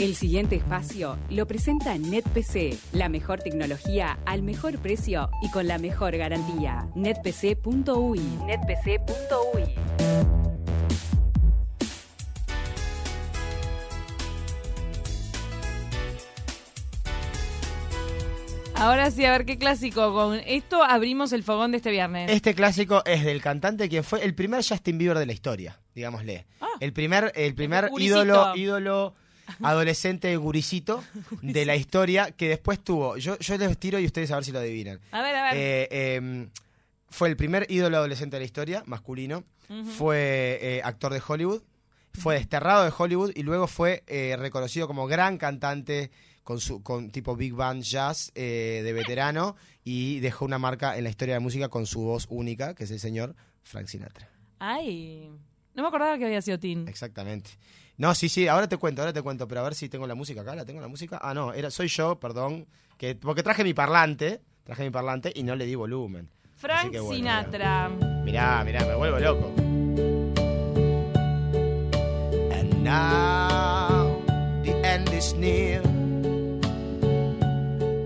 El siguiente espacio lo presenta NetPC, la mejor tecnología al mejor precio y con la mejor garantía. netpc.ui. netpc.ui. Ahora sí, a ver qué clásico. Con esto abrimos el fogón de este viernes. Este clásico es del cantante quien fue el primer Justin Bieber de la historia, digámosle. Ah. el primer, el primer ídolo, ídolo adolescente guricito de la historia que después tuvo. Yo, yo les tiro y ustedes a ver si lo adivinan. A ver, a ver. Eh, eh, fue el primer ídolo adolescente de la historia, masculino. Fue eh, actor de Hollywood. Fue desterrado de Hollywood y luego fue eh, reconocido como gran cantante con su con tipo big band jazz de veterano y dejó una marca en la historia de la música con su voz única, que es el señor Frank Sinatra. Ay, no me acordaba que había sido Tin. Exactamente. No, sí, sí, ahora te cuento, ahora te cuento, pero a ver si tengo la música acá, ¿la tengo la música? Ah, no, era, soy yo, perdón, que porque traje mi parlante, traje mi parlante y no le di volumen. Frank Así que bueno, Sinatra. Mirá, mirá, me vuelvo loco. And now the end is near.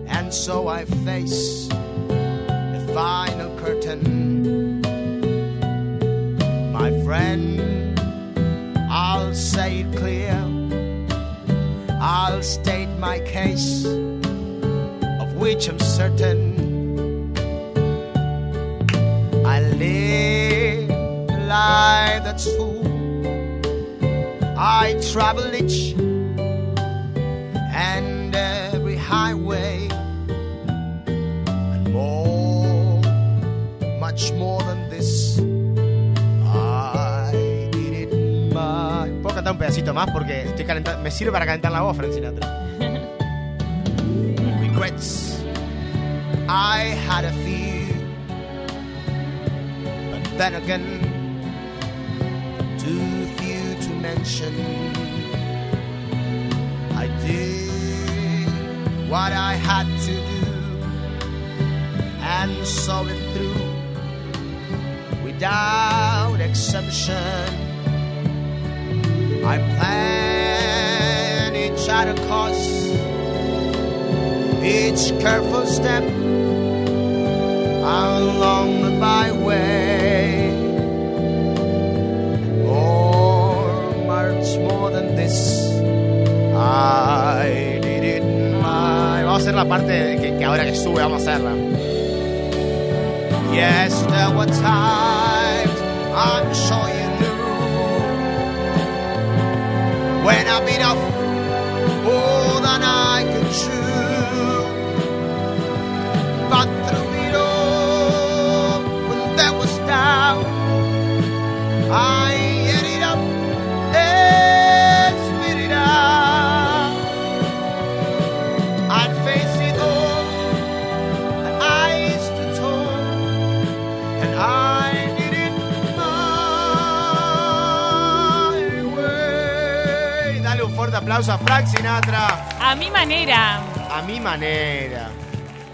And so I face the final curtain. My friend, Say it clear. I'll state my case, of which I'm certain. I live a life that's full. I travel each un pedacito más? Porque estoy calentando. Me sirve para calentar la voz, Frank Sinatra. Regrets. I had a few. But then again, too few to mention. I did what I had to do and saw it through without exemption. I plan each other course, each careful step along the byway. More, much more than this. I did it my. Vamos a hacer la parte que, que ahora que sube, vamos a hacerla. Yes, there were times I'm sure you when I bit off more than I could chew. But through it all, when there was doubt, I aplauso a Frank Sinatra. A mi manera. A mi manera.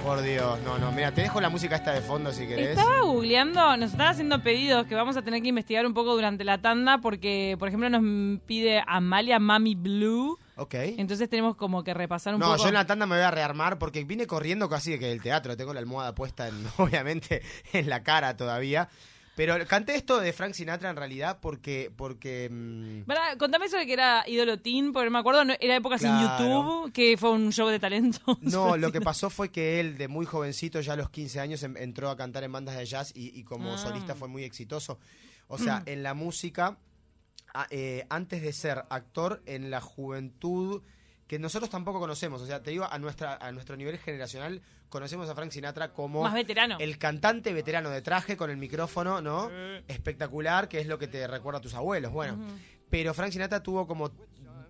Por Dios, no, no. Mira, te dejo la música esta de fondo si querés. Estaba googleando, nos están haciendo pedidos que vamos a tener que investigar un poco durante la tanda porque, por ejemplo, nos pide Amalia Mami Blue. Ok. Entonces tenemos como que repasar un No, poco. yo en la tanda me voy a rearmar porque vine corriendo casi que del teatro. Tengo la almohada puesta, en, obviamente, en la cara todavía. Pero canté esto de Frank Sinatra en realidad porque. porque mm, Pará, contame eso de que era ídolo teen, porque me acuerdo, no- era época sin. YouTube, que fue un show de talentos. no, lo que pasó fue que él, de muy jovencito, ya a los 15 años, em- entró a cantar en bandas de jazz y, y como Ah. solista fue muy exitoso. O sea, en la música, a- eh, antes de ser actor, en la juventud, que nosotros tampoco conocemos. O sea, te digo, a, nuestra, a nuestro nivel generacional, conocemos a Frank Sinatra como. Más veterano. El cantante veterano de traje con el micrófono, ¿no? Espectacular, que es lo que te recuerda a tus abuelos. Bueno, pero Frank Sinatra tuvo como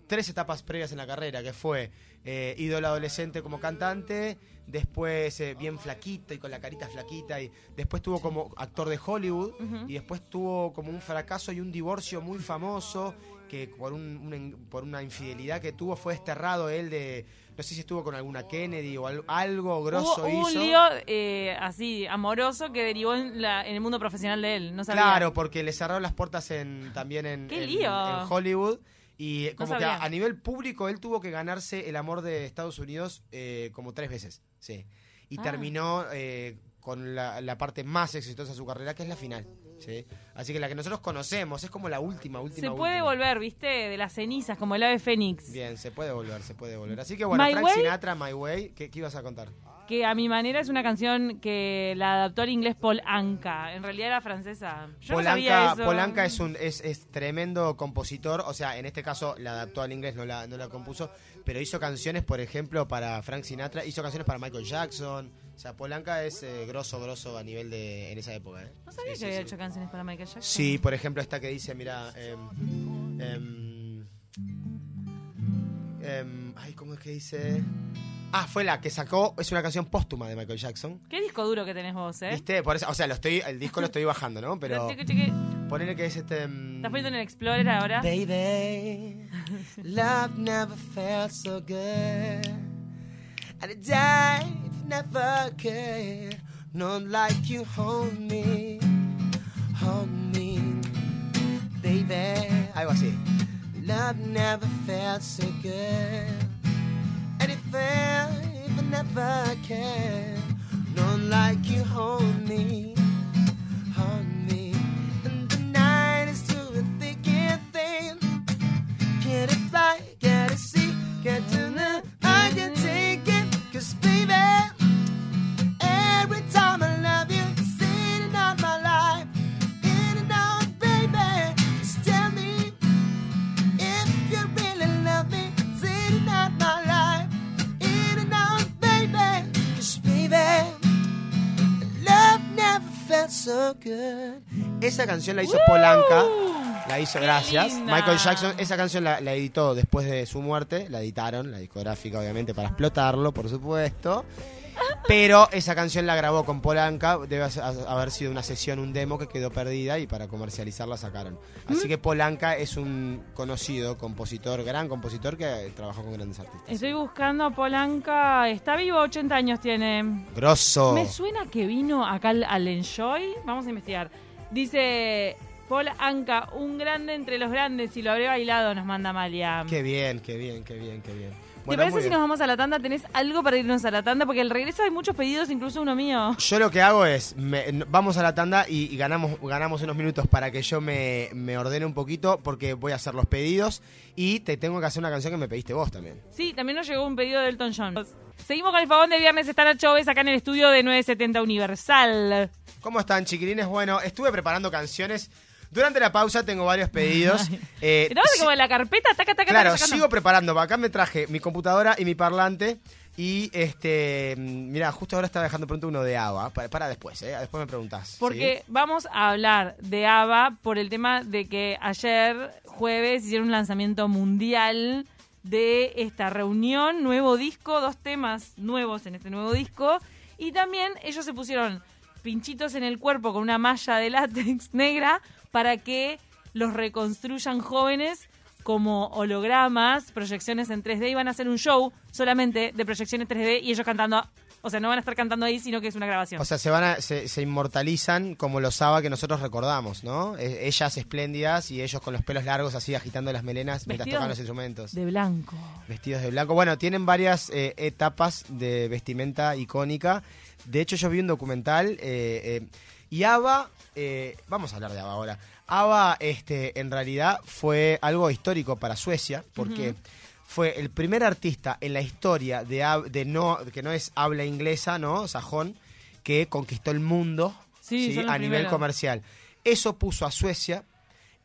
tres etapas previas en la carrera, que fue eh, ídolo adolescente como cantante, después eh, bien flaquito y con la carita flaquita, y después tuvo como actor de Hollywood, y después tuvo como un fracaso y un divorcio muy famoso, que por, un- por una infidelidad que tuvo fue desterrado él de, no sé si estuvo con alguna Kennedy o al- algo grosso Hubo, hubo un hizo. lío eh, así, amoroso, que derivó en, la- en el mundo profesional de él. No sabía. Claro, porque le cerraron las puertas en, también en, ¡Qué en- lío! en Hollywood Y como que a nivel público él tuvo que ganarse el amor de Estados Unidos eh, como tres veces. Sí. Y Ah. terminó eh, con la, la parte más exitosa de su carrera, que es la final. ¿Sí? Así que la que nosotros conocemos es como la última, última. Se puede última. volver, ¿viste? De las cenizas, como el ave fénix. Bien, se puede volver, se puede volver. Así que bueno, My Frank Way. Sinatra, My Way, ¿qué, qué ibas a contar? Que a mi manera es una canción que la adaptó al inglés Paul Anka. En realidad era francesa. Yo no sabía Polanca, eso. Polanca es un es, es tremendo compositor, o sea, en este caso la adaptó al inglés, no la, no la compuso, pero hizo canciones, por ejemplo, para Frank Sinatra, hizo canciones para Michael Jackson. O sea, Polanca es eh, grosso, grosso a nivel de en esa época. ¿eh? No sabía Sí, que sí, había sí. hecho canciones para Michael Jackson. Sí, por ejemplo, esta que dice, mira, em, em, em, ay, ¿cómo es que dice? Ah, fue la que sacó, es una canción póstuma de Michael Jackson. Qué disco duro que tenés vos, ¿eh? ¿Viste? Por eso, o sea, lo estoy, el disco lo estoy bajando, ¿no? Pero ponele que es este. ¿Estás poniendo en el Explorer ahora? Baby, love never felt so good. And it died never cared. Not like you hold me, hold me, baby. Algo así. Love never felt so good. And it felt even never cared. Not like you hold me, Esa canción la hizo Polanca. La hizo, ¡Qué gracias. linda! Michael Jackson, esa canción la, la editó después de su muerte, la editaron, la discográfica obviamente para explotarlo, por supuesto. Pero esa canción la grabó con Polanca, debe ha- haber sido una sesión, un demo que quedó perdida y para comercializarla sacaron. Así que Polanca es un conocido compositor, gran compositor que trabajó con grandes artistas. Estoy buscando a Polanca. Está vivo, 80 años tiene. Grosso. Me suena que vino acá al Enjoy. Vamos a investigar. Dice Paul Anka, un grande entre los grandes. Y lo habré bailado, nos manda Malia. Qué bien, qué bien, qué bien, qué bien. ¿Te parece si nos vamos a la tanda? ¿Tenés algo para irnos a la tanda? Porque el regreso hay muchos pedidos, incluso uno mío. Yo lo que hago es, me- vamos a la tanda y, y ganamos, ganamos unos minutos para que yo me, me ordene un poquito porque voy a hacer los pedidos y te tengo que hacer una canción que me pediste vos también. Sí, también nos llegó un pedido de Elton John. Seguimos con el fogón de viernes. Está Nacho Oves acá en el estudio de 970 Universal. ¿Cómo están, chiquilines? Bueno, estuve preparando canciones. Durante la pausa tengo varios pedidos. Eh, Estamos sí- como en la carpeta, taca, taca, claro, taca, sacando. sigo preparando. Acá me traje mi computadora y mi parlante. Y este, mira, justo ahora estaba dejando pronto uno de ABBA. Para, para después, ¿eh? Después me preguntás. Porque vamos a hablar de ABBA por el tema de que ayer, jueves, hicieron un lanzamiento mundial de esta reunión, nuevo disco, dos temas nuevos en este nuevo disco. Y también ellos se pusieron pinchitos en el cuerpo con una malla de látex negra para que los reconstruyan jóvenes como hologramas, proyecciones en 3D y van a hacer un show solamente de proyecciones 3D y ellos cantando, o sea, no van a estar cantando ahí, sino que es una grabación. O sea, se van a, se, se inmortalizan como los ABBA que nosotros recordamos, ¿no? Eh, ellas espléndidas y ellos con los pelos largos así agitando las melenas mientras Vestidos tocan los instrumentos. de blanco. Vestidos de blanco. Bueno, tienen varias eh, etapas de vestimenta icónica. De hecho, yo vi un documental eh, eh, y ABBA, vamos a hablar de ABBA ahora. ABBA, este, en realidad, fue algo histórico para Suecia porque fue el primer artista en la historia de, de no, que no es habla inglesa, ¿no? Sajón, que conquistó el mundo Sí, a nivel primeros. comercial. Eso puso a Suecia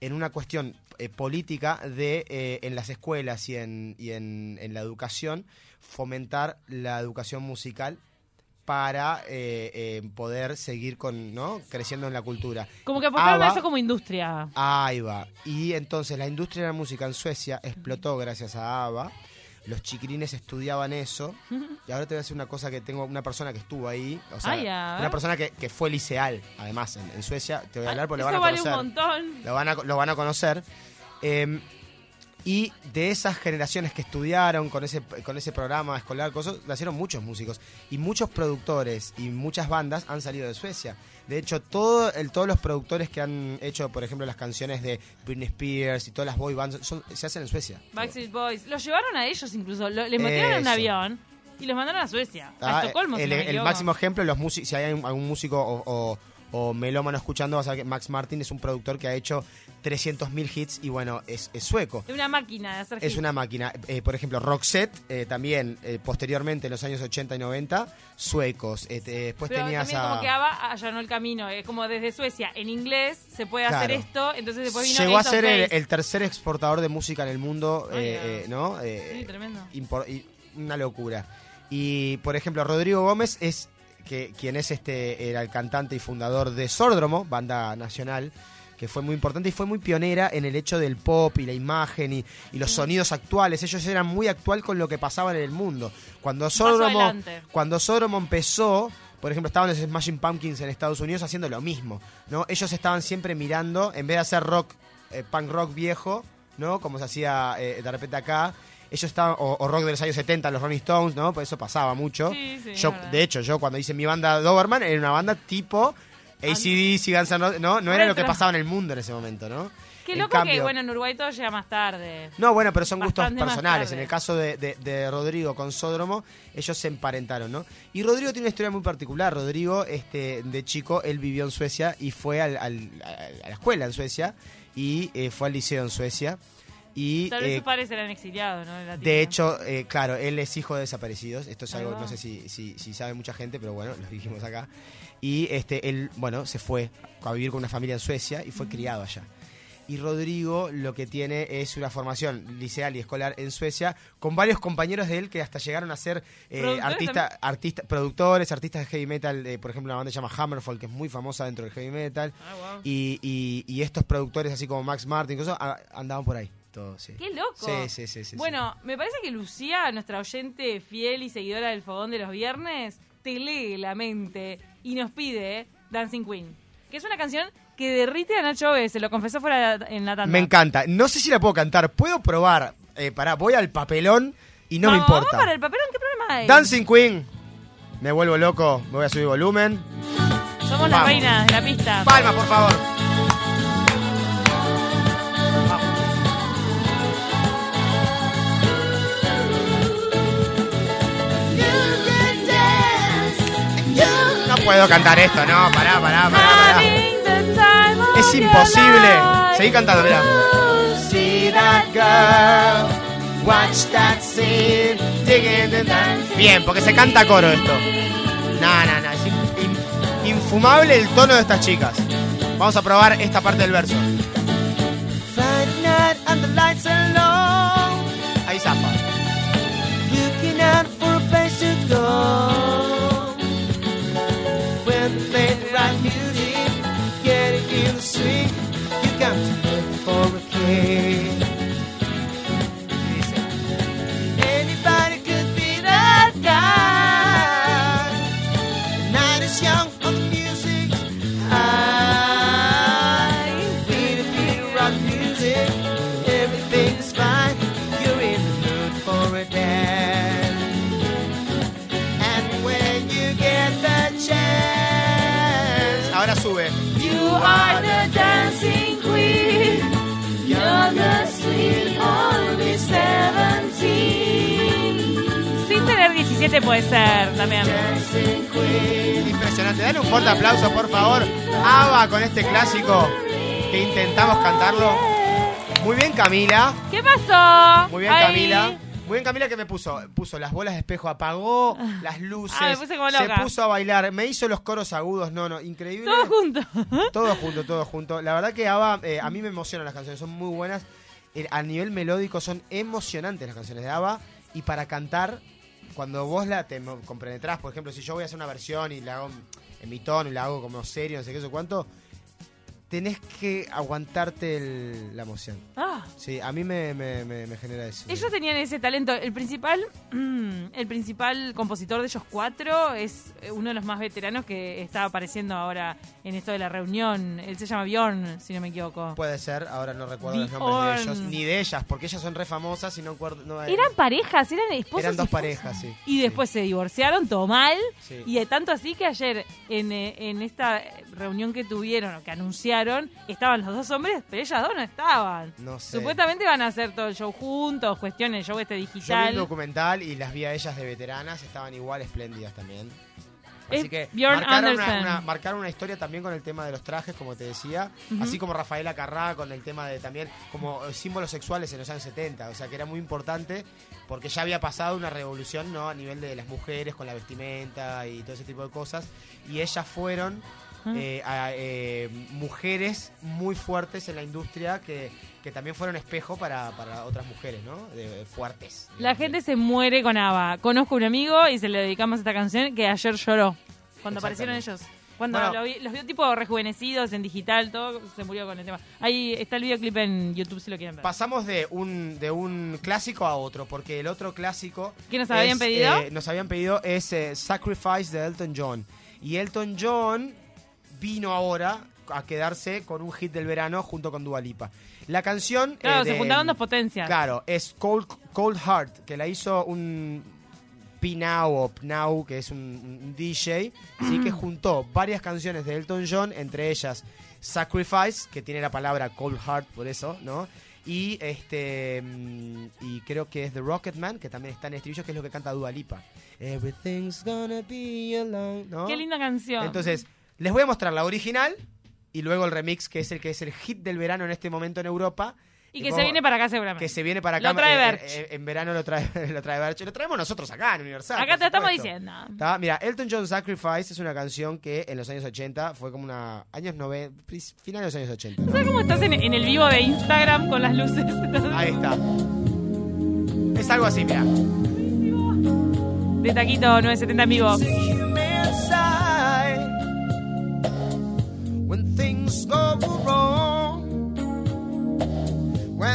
en una cuestión eh, política de eh, en las escuelas y en, y en, en la educación fomentar la educación musical para eh, eh, poder seguir con no creciendo en la cultura. Como que apoyaron a eso como industria. Ahí va. Y entonces la industria de la música en Suecia explotó gracias a ABBA. Los chiquilines estudiaban eso. Y ahora te voy a decir una cosa que tengo una persona que estuvo ahí. O sea, Ay, a ver. una persona que, que fue liceal, además, en, en Suecia. Te voy a hablar porque lo Eso van a vale conocer. montón. Lo van a, lo van a conocer. Eh, Y de esas generaciones que estudiaron con ese, con ese programa escolar, cosas, nacieron muchos músicos. Y muchos productores y muchas bandas han salido de Suecia. De hecho, todo el, todos los productores que han hecho, por ejemplo, las canciones de Britney Spears y todas las boy bands son- se hacen en Suecia. Backstreet Boys. Los llevaron a ellos incluso. Lo- les metieron en un avión y los mandaron a Suecia. Ah, a Estocolmo, si el, no el máximo ejemplo, los músicos, si hay algún músico o, o- o melómano escuchando, vas a ver que Max Martin es un productor que ha hecho 300.000 hits y bueno, es, es sueco. Es una máquina de hacer Es hits. una máquina. Eh, por ejemplo, Roxette, eh, también eh, posteriormente en los años 80 y 90, suecos. Después Pero tenías también a... como que ABBA allanó el camino. Es como desde Suecia en inglés se puede hacer esto. Entonces después vino Llegó a ser el, tercer exportador de música en el mundo, Ay, ¿no? Sí, tremendo. una locura. Y, por ejemplo, Rodrigo Gómez es que quien es este era el cantante y fundador de Sórdromo, banda nacional, que fue muy importante y fue muy pionera en el hecho del pop y la imagen y, y los sonidos actuales. Ellos eran muy actual con lo que pasaba en el mundo. Cuando Sórdromo, cuando Sórdromo empezó, por ejemplo, estaban los Smashing Pumpkins en Estados Unidos haciendo lo mismo, ¿no? Ellos estaban siempre mirando, en vez de hacer rock, eh, punk rock viejo, ¿no? Como se hacía eh, de repente acá, ellos estaban, o, o rock de los años 70, los Rolling Stones, ¿no? Pues eso pasaba mucho. Sí, sí, yo, de hecho, yo cuando hice mi banda Doberman, era una banda tipo ACDC, Guns N' Roses, ¿no? No era lo que pasaba en el mundo en ese momento, ¿no? Qué loco que, cambio- bueno, en Uruguay todo llega más tarde. no, bueno, pero son gustos personales. En el caso de, de- de Rodrigo con Sódromo, ellos se emparentaron, ¿no? Y Rodrigo tiene una historia muy particular. Rodrigo, este, de chico, él vivió en Suecia y fue al- al- a la escuela en Suecia y eh, fue al liceo en Suecia. Y Tal vez eh, sus padres eran exiliados, ¿no? De, hecho, eh, claro, él es hijo de desaparecidos. Esto es algo, no sé si, si, si sabe mucha gente, pero bueno, lo dijimos acá. Y este, él, bueno, se fue a vivir con una familia en Suecia y fue criado allá. Y Rodrigo lo que tiene es una formación liceal y escolar en Suecia con varios compañeros de él que hasta llegaron a ser eh, ¿Productores artistas, artistas, productores, artistas de heavy metal. por ejemplo, una banda se llama Hammerfall, que es muy famosa dentro del heavy metal. Ah, wow. Y, y- y estos productores, así como Max Martin, cosas, a- andaban por ahí. Sí. ¡Qué loco! Sí, sí, sí, sí, Bueno, me parece que Lucía, nuestra oyente fiel y seguidora del Fogón de los Viernes, te lee la mente y nos pide Dancing Queen, que es una canción que derrite a Nacho B, se lo confesó fuera de- en la tanda. Me encanta. No sé si la puedo cantar. Puedo probar. Eh, pará, voy al papelón y no me importa. Vamos para el papelón, ¿qué problema hay? Dancing Queen. Me vuelvo loco. Me voy a subir volumen. Somos las reinas de la pista. Palma, por favor. Puedo cantar esto, no, pará, pará, pará, pará. Es imposible. Seguí cantando, mirá. Bien, porque se canta coro esto. No, no, no, es in- in- infumable el tono de estas chicas. Vamos a probar esta parte del verso. You clásico que intentamos cantarlo. Muy bien, Camila. ¿Qué pasó? Muy bien. Camila. Muy bien, Camila, que me puso? Puso las bolas de espejo, apagó las luces, Ah, me puse como se loca. puso a bailar, me hizo los coros agudos, no, no, increíble. Todo junto. Todo junto, todo junto. La verdad que Ava, eh, a mí me emocionan las canciones, son muy buenas. Eh, a nivel melódico son emocionantes las canciones de Ava. Y para cantar, cuando vos la te compenetrás, por ejemplo, si yo voy a hacer una versión y la hago en mi tono y la hago como serio, no sé qué, eso cuánto, tenés que aguantarte el- la emoción. Ah. Sí, a mí me, me- me- me genera eso. Ellos tenían ese talento. El principal, mm, el principal compositor de ellos cuatro es eh, uno de los más veteranos que está apareciendo ahora en esto de la reunión. Él se llama Bjorn, si no me equivoco. Puede ser, ahora no recuerdo los Bjorn. nombres de ellos, ni de ellas, porque ellas son re famosas y no no, Eran parejas, eran esposos. Eran dos esposas. parejas, sí. Y después se divorciaron, todo mal. Sí. Y de tanto así que ayer en, eh, en esta reunión que tuvieron que anunciaron, estaban los dos hombres, pero ellas dos no estaban. No sé. Supuestamente van a hacer todo el show juntos, cuestiones, el show este Yo vi digital. el documental y las vi a ellas de veteranas, estaban igual espléndidas también. Así que marcaron una, marcaron una historia también con el tema de los trajes, como te decía, así como Rafaela Carrá con el tema de también como eh, símbolos sexuales en los años 70, o sea que era muy importante porque ya había pasado una revolución no a nivel de las mujeres con la vestimenta y todo ese tipo de cosas y ellas fueron Eh, a, eh, mujeres muy fuertes en la industria que, que también fueron espejo para, para otras mujeres, ¿no? De- fuertes. La gente se muere con ABBA. Conozco un amigo y se le dedicamos esta canción que ayer lloró cuando aparecieron ellos. Cuando Bueno. lo vi- los vio tipo rejuvenecidos en digital, todo se murió con el tema. Ahí está el videoclip en YouTube si lo quieren ver. Pasamos de un, de un clásico a otro, porque el otro clásico... ¿Qué nos habían es, pedido? eh, nos habían pedido es eh, Sacrifice de Elton John. Y Elton John vino ahora a quedarse con un hit del verano junto con Dua Lipa. La canción... Claro, eh, se juntaron dos potencias. Claro, es Cold, Cold Heart, que la hizo un P-Now o Pnau, que es un, un DJ, ¿sí? que juntó varias canciones de Elton John, entre ellas Sacrifice, que tiene la palabra Cold Heart, por eso, ¿no? Y este mm, y creo que es The Rocketman, que también está en estribillo, que es lo que canta Dua Lipa. Everything's gonna be alone, ¿no? Qué linda canción. Entonces, les voy a mostrar la original y luego el remix, que es el que es el hit del verano en este momento en Europa. y que como- se viene para acá seguramente. que se viene para acá. Lo trae eh, Berch. eh, en verano lo trae, lo trae Berch. Lo traemos nosotros acá en Universal. Acá te estamos diciendo. ¿Tá? Mira, Elton John Sacrifice es una canción que en los años 80 fue como una. años 90. finales de los años 80. ¿Sabes cómo estás en, en el vivo de Instagram con las luces? Ahí está. Es algo así, mira. de Taquito 970 en vivo.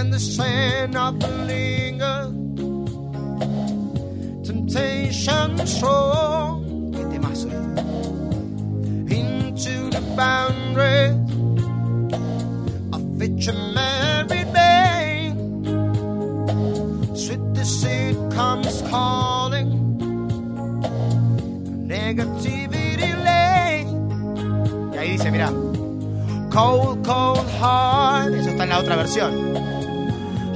When the sand of the linger, temptation strong. Este. Into the boundaries of each and every day. Sweet deceit comes calling negativity lane. Y ahí dice, mira, cold, cold heart. Eso está en la otra versión.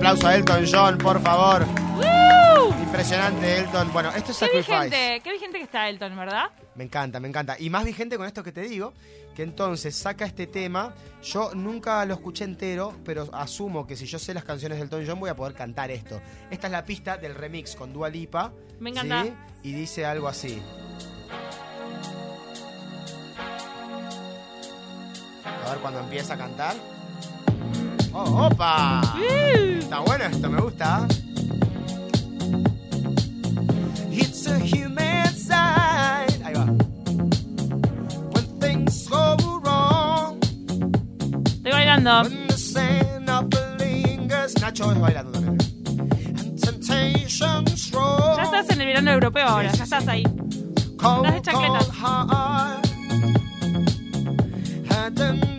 aplauso a Elton John, por favor. ¡Woo! Impresionante, Elton. Bueno, esto es Qué Sacrifice. vigente, qué vigente que está Elton, ¿verdad? Me encanta, me encanta. Y más vigente con esto que te digo, que entonces saca este tema. Yo nunca lo escuché entero, pero asumo que si yo sé las canciones del Elton John voy a poder cantar esto. Esta es la pista del remix con Dua Lipa. Me encanta. ¿sí? Y dice algo así. A ver cuando empieza a cantar. ¡Oh, opa! Está bueno esto, me gusta. It's a human side. Ahí va. When things go wrong, Estoy bailando. when the sand of the lingers. Nacho es bailando también. And. Ya estás en el verano europeo ahora, ya estás ahí. Cold, Estás de.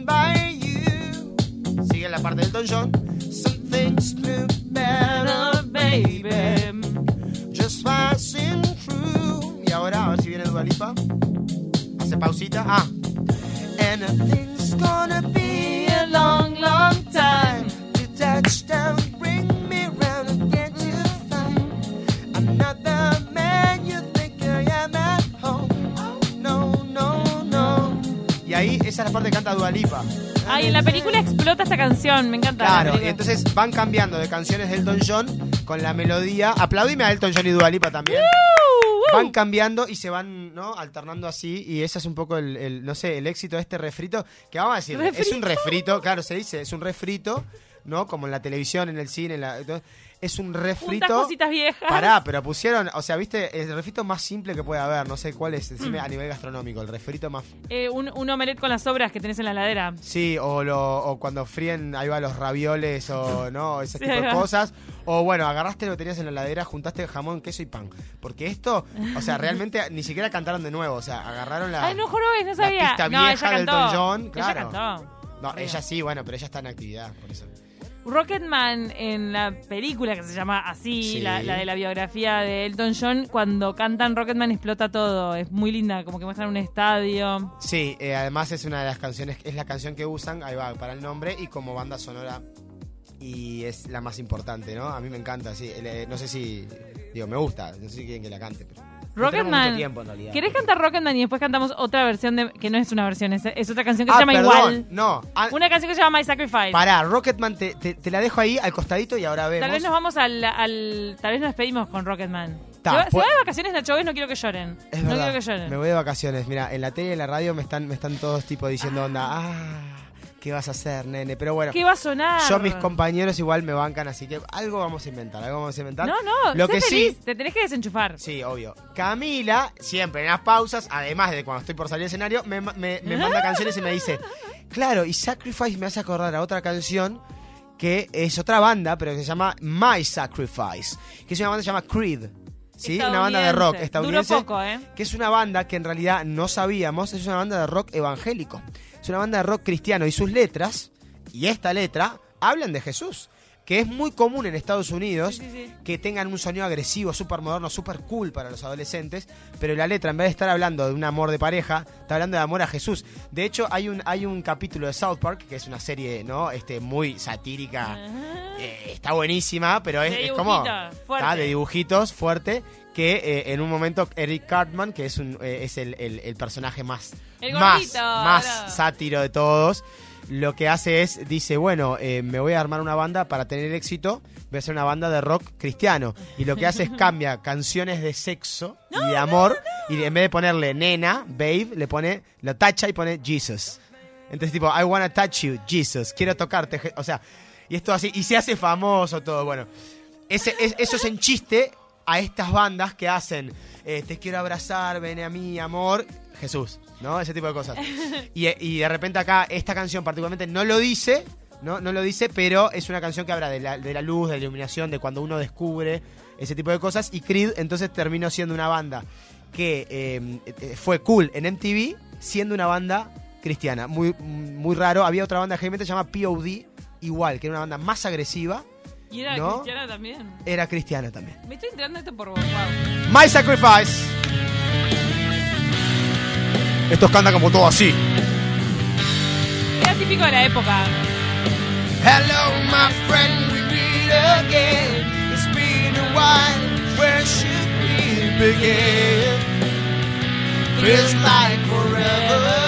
Sigue la parte del Don John. Some things look better, baby. Just passing through. Y ahora, a ver si viene Dua Lipa. Hace pausita. Ah. And things gonna be a long, long time to touchdown. Bring me round again to find I'm not the man you think I am at home. No, no, no. Y ahí esa es la parte que canta Dualipa. Ay, en la película explota esta canción, me encanta. la Claro, y entonces van cambiando de canciones de Elton John con la melodía. Aplaudime a Elton John y Dualipa también. ¡Uh! Van cambiando y se van, ¿no? Alternando así. Y ese es un poco el, el, no sé, el éxito de este refrito. Que vamos a decir, es un refrito, claro, se dice, es un refrito, ¿no? Como en la televisión, en el cine, en la, es un Juntas refrito. cositas viejas. Pará, pero pusieron, o sea, viste, el refrito más simple que puede haber, no sé cuál es, decime a nivel gastronómico, el refrito más Eh, un, un omelette con las sobras que tenés en la heladera. Sí, o, lo, o cuando fríen, ahí va los ravioles o no, ese Sí, tipo de cosas. O bueno, agarraste lo que tenías en la heladera, juntaste jamón, queso y pan. Porque esto, o sea, realmente ni siquiera cantaron de nuevo. O sea, agarraron la. Ay, no, no la sabía. pista no, vieja ella del. Elton John, Ella claro. cantó. No, ella sí, bueno, pero ella está en actividad, por eso. Rocketman en la película que se llama así, Sí. la, la de la biografía de Elton John, cuando cantan Rocketman explota todo. Es muy linda, como que muestran un estadio. Sí, eh, además es una de las canciones, es la canción que usan, ahí va, para el nombre y como banda sonora. Y es la más importante, ¿no? A mí me encanta, sí. eh, no sé si, digo, me gusta, no sé si quieren que la cante, pero... Rocketman. ¿Querés cantar Rocketman y después cantamos otra versión de que no es una versión, es, es otra canción que Ah, se llama perdón, igual? no. ah, Una canción que se llama My Sacrifice. Pará, Rocketman, te, te- te la dejo ahí al costadito y ahora vemos. Tal vez nos vamos al, al- Tal vez nos despedimos con Rocketman. Ta, se, va, se pues- va de vacaciones Nacho Vez, no quiero que lloren. Es no verdad, quiero que lloren. me voy de vacaciones. Mira, en la tele y en la radio me están, me están todos tipo diciendo onda, ah, ¿qué vas a hacer, nene? Pero bueno, ¿Qué va a sonar? yo mis compañeros igual me bancan, así que algo vamos a inventar, algo vamos a inventar. No, no, Lo sé que feliz. sí, Te tenés que desenchufar. sí, obvio. Camila, siempre en las pausas, además de cuando estoy por salir al escenario, me, me- me manda canciones y me dice, claro, y Sacrifice me hace acordar a otra canción que es otra banda, pero que se llama My Sacrifice, que es una banda que se llama Creed. ¿Sí? Una banda de rock estadounidense. Duró poco, ¿eh? que es una banda que en realidad no sabíamos, es una banda de rock evangélico. Es una banda de rock cristiano y sus letras, y esta letra, hablan de Jesús. Que es muy común en Estados Unidos Sí, sí, sí. que tengan un sonido agresivo, súper moderno, súper cool para los adolescentes, pero la letra, en vez de estar hablando de un amor de pareja, está hablando de amor a Jesús. De hecho, hay un, hay un capítulo de South Park, que es una serie ¿no? este, muy satírica, eh, está buenísima, pero es, como de dibujitos fuerte que eh, en un momento Eric Cartman que es un eh, es el, el- el personaje más El más gordito, más sátiro de todos lo que hace es dice bueno eh, me voy a armar una banda para tener éxito voy a hacer una banda de rock cristiano y lo que hace es cambia canciones de sexo y de amor y en vez de ponerle nena babe le pone lo tacha y pone Jesus. Entonces tipo I wanna touch you Jesus quiero tocarte o sea y esto así y se hace famoso todo bueno. Ese, es- eso es en chiste a estas bandas que hacen eh, te quiero abrazar, ven a mí, amor, Jesús, ¿no? Ese tipo de cosas. Y, y de repente acá esta canción particularmente no lo dice, ¿no? No lo dice, pero es una canción que habla de la, de la luz, de la iluminación, de cuando uno descubre ese tipo de cosas. Y Creed entonces terminó siendo una banda que eh, eh, fue cool en MTV, siendo una banda cristiana. Muy, muy raro. Había otra banda que se llama POD, igual, que era una banda más agresiva. Y era ¿No? cristiana también. Era cristiana también. Me estoy enterando esto por vos, wow. My Sacrifice. Estos cantan como todo así. Era típico de la época. Hello, my friend, we meet again. It's been a while. Where should we begin? Feels like forever.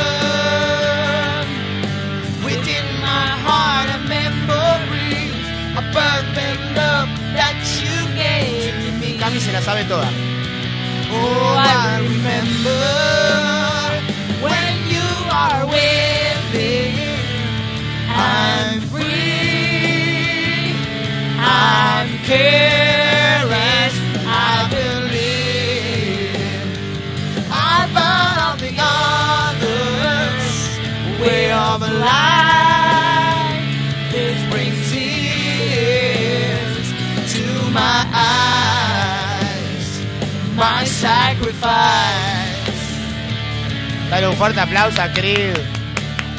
Within my heart, a memory, a perfect love that you gave to me. Cami se la sabe toda. Oh, I remember are with me. I'm Dale un fuerte aplauso a Creed.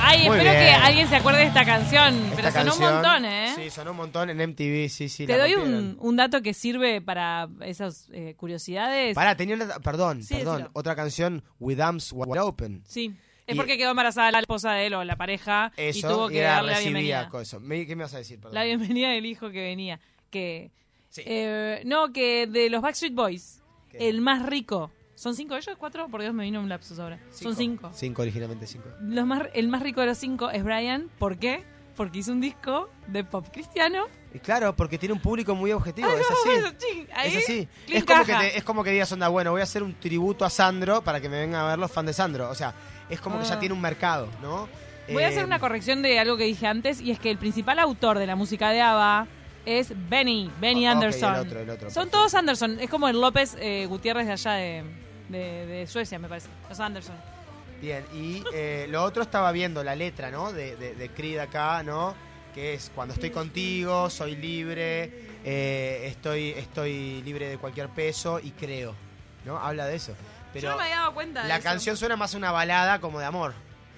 Ay, Muy espero que alguien se acuerde de esta canción. pero sonó canción- un montón, ¿eh? Sí, sonó un montón en MTV, sí, sí. Te la doy rompieron. un, un dato que sirve para esas eh, curiosidades. Pará, tenía una, perdón, Sí, perdón, decilo. otra canción, With Arms Wide Open, Sí. Es Y porque quedó embarazada la esposa de él o la pareja y Eso, tuvo que era darle la bienvenida. eso. Me- ¿Qué me vas a decir? Perdón. La bienvenida del hijo que venía. Que. Sí. eh, no, que de los Backstreet Boys, ¿Qué? el más rico. ¿Son cinco ellos? ¿Cuatro? Por Dios, me vino un lapsus ahora. Son cinco. Cinco, originalmente cinco. Los más, el más rico de los cinco es Brian. ¿Por qué? Porque hizo un disco de pop cristiano. Y claro, porque tiene un público muy objetivo, Ay, es no, así. ching, ahí, Es así. Es es como que digas, onda, bueno, voy a hacer un tributo a Sandro para que me vengan a ver los fans de Sandro. O sea, es como que ya Ah. tiene un mercado, ¿no? Voy a Eh, hacer una corrección de algo que dije antes y es que el principal autor de la música de ABBA es Benny, Benny Ah, Anderson. el otro, el otro, Son perfecto. todos Anderson, es como el López eh, Gutiérrez de allá de, de- de Suecia, me parece. Los Anderson. Bien, y eh, lo otro estaba viendo la letra, ¿no? De, de, de Creed acá, ¿no? Que es cuando estoy contigo, soy libre, eh, estoy, estoy libre de cualquier peso y creo, ¿no? Habla de eso. Pero Yo no me había dado cuenta de la eso. canción suena más una balada como de amor,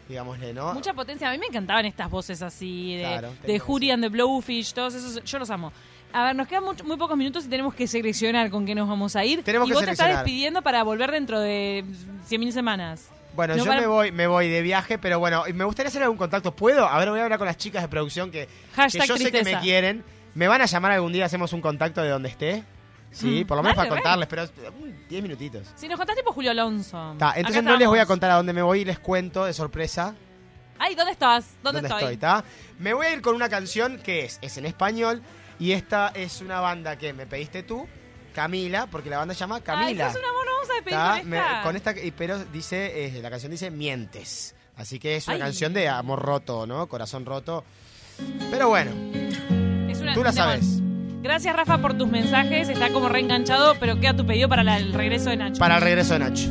digámosle, ¿no? Mucha potencia. A mí me encantaban estas voces así, de, Claro, de and the Blowfish, todos esos. Yo los amo. A ver, nos quedan muy pocos minutos y tenemos que seleccionar con qué nos vamos a ir. Tenemos y que vos te estás despidiendo para volver dentro de 100.000 semanas. Bueno, No, yo para- me voy, me voy de viaje, pero bueno, me gustaría hacer algún contacto. ¿Puedo? A ver, voy a hablar con las chicas de producción que, que yo sé que me quieren. ¿Me van a llamar algún día? ¿Hacemos un contacto de donde esté? Sí, Mm, por lo menos dale, para re. contarles, pero mm, 10 minutitos. Si nos contás tipo Julio Alonso. Ta, entonces no les voy a contar a dónde me voy y les cuento de sorpresa Ay, ¿dónde estás? ¿Dónde, dónde, estoy? estoy, ¿ta? Me voy a ir con una canción que es, es en español y esta es una banda que me pediste tú, Camila, porque la banda se llama Camila. Ay, sos un amor, no vamos a despedir ¿ta? con Me- esta. con esta, y- pero dice, eh, la canción dice Mientes. Así que es una Ay. canción de amor roto, ¿no? Corazón roto. Pero bueno, Es una- tú la sabes. Gracias, Rafa, por tus mensajes. Está como reenganchado, pero queda tu pedido para la- el regreso de Nacho. Para el regreso de Nacho.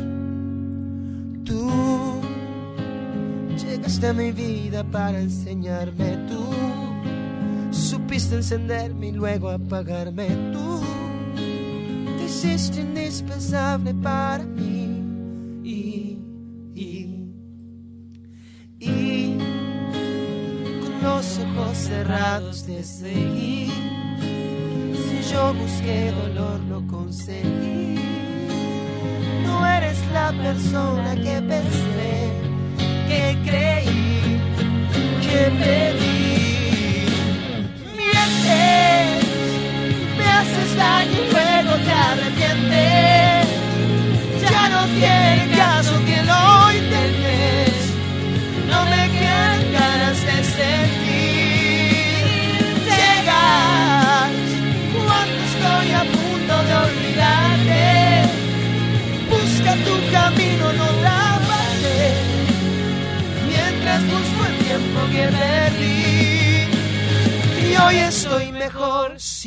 Tú llegaste a mi vida para enseñarme tú. Supiste encenderme y luego apagarme tú. Te hiciste indispensable para mí. Y, y, y con los ojos cerrados te seguí. Si yo busqué dolor, lo conseguí. No eres la persona que pensé, que creí, que pedí. Me haces daño y luego te arrepientes.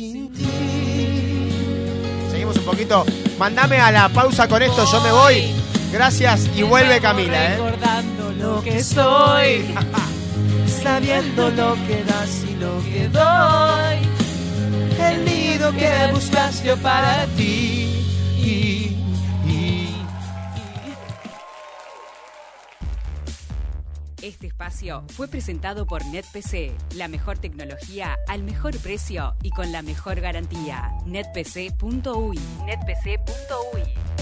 Sin ti. Seguimos un poquito. Mandame a la pausa con esto, yo me voy. Gracias y vuelve Camila, ¿eh? Recordando lo que soy. sabiendo lo que das y lo que doy. El nido que buscaste para ti. Este espacio fue presentado por NetPC, la mejor tecnología al mejor precio y con la mejor garantía. netpc.uy. netpc.uy.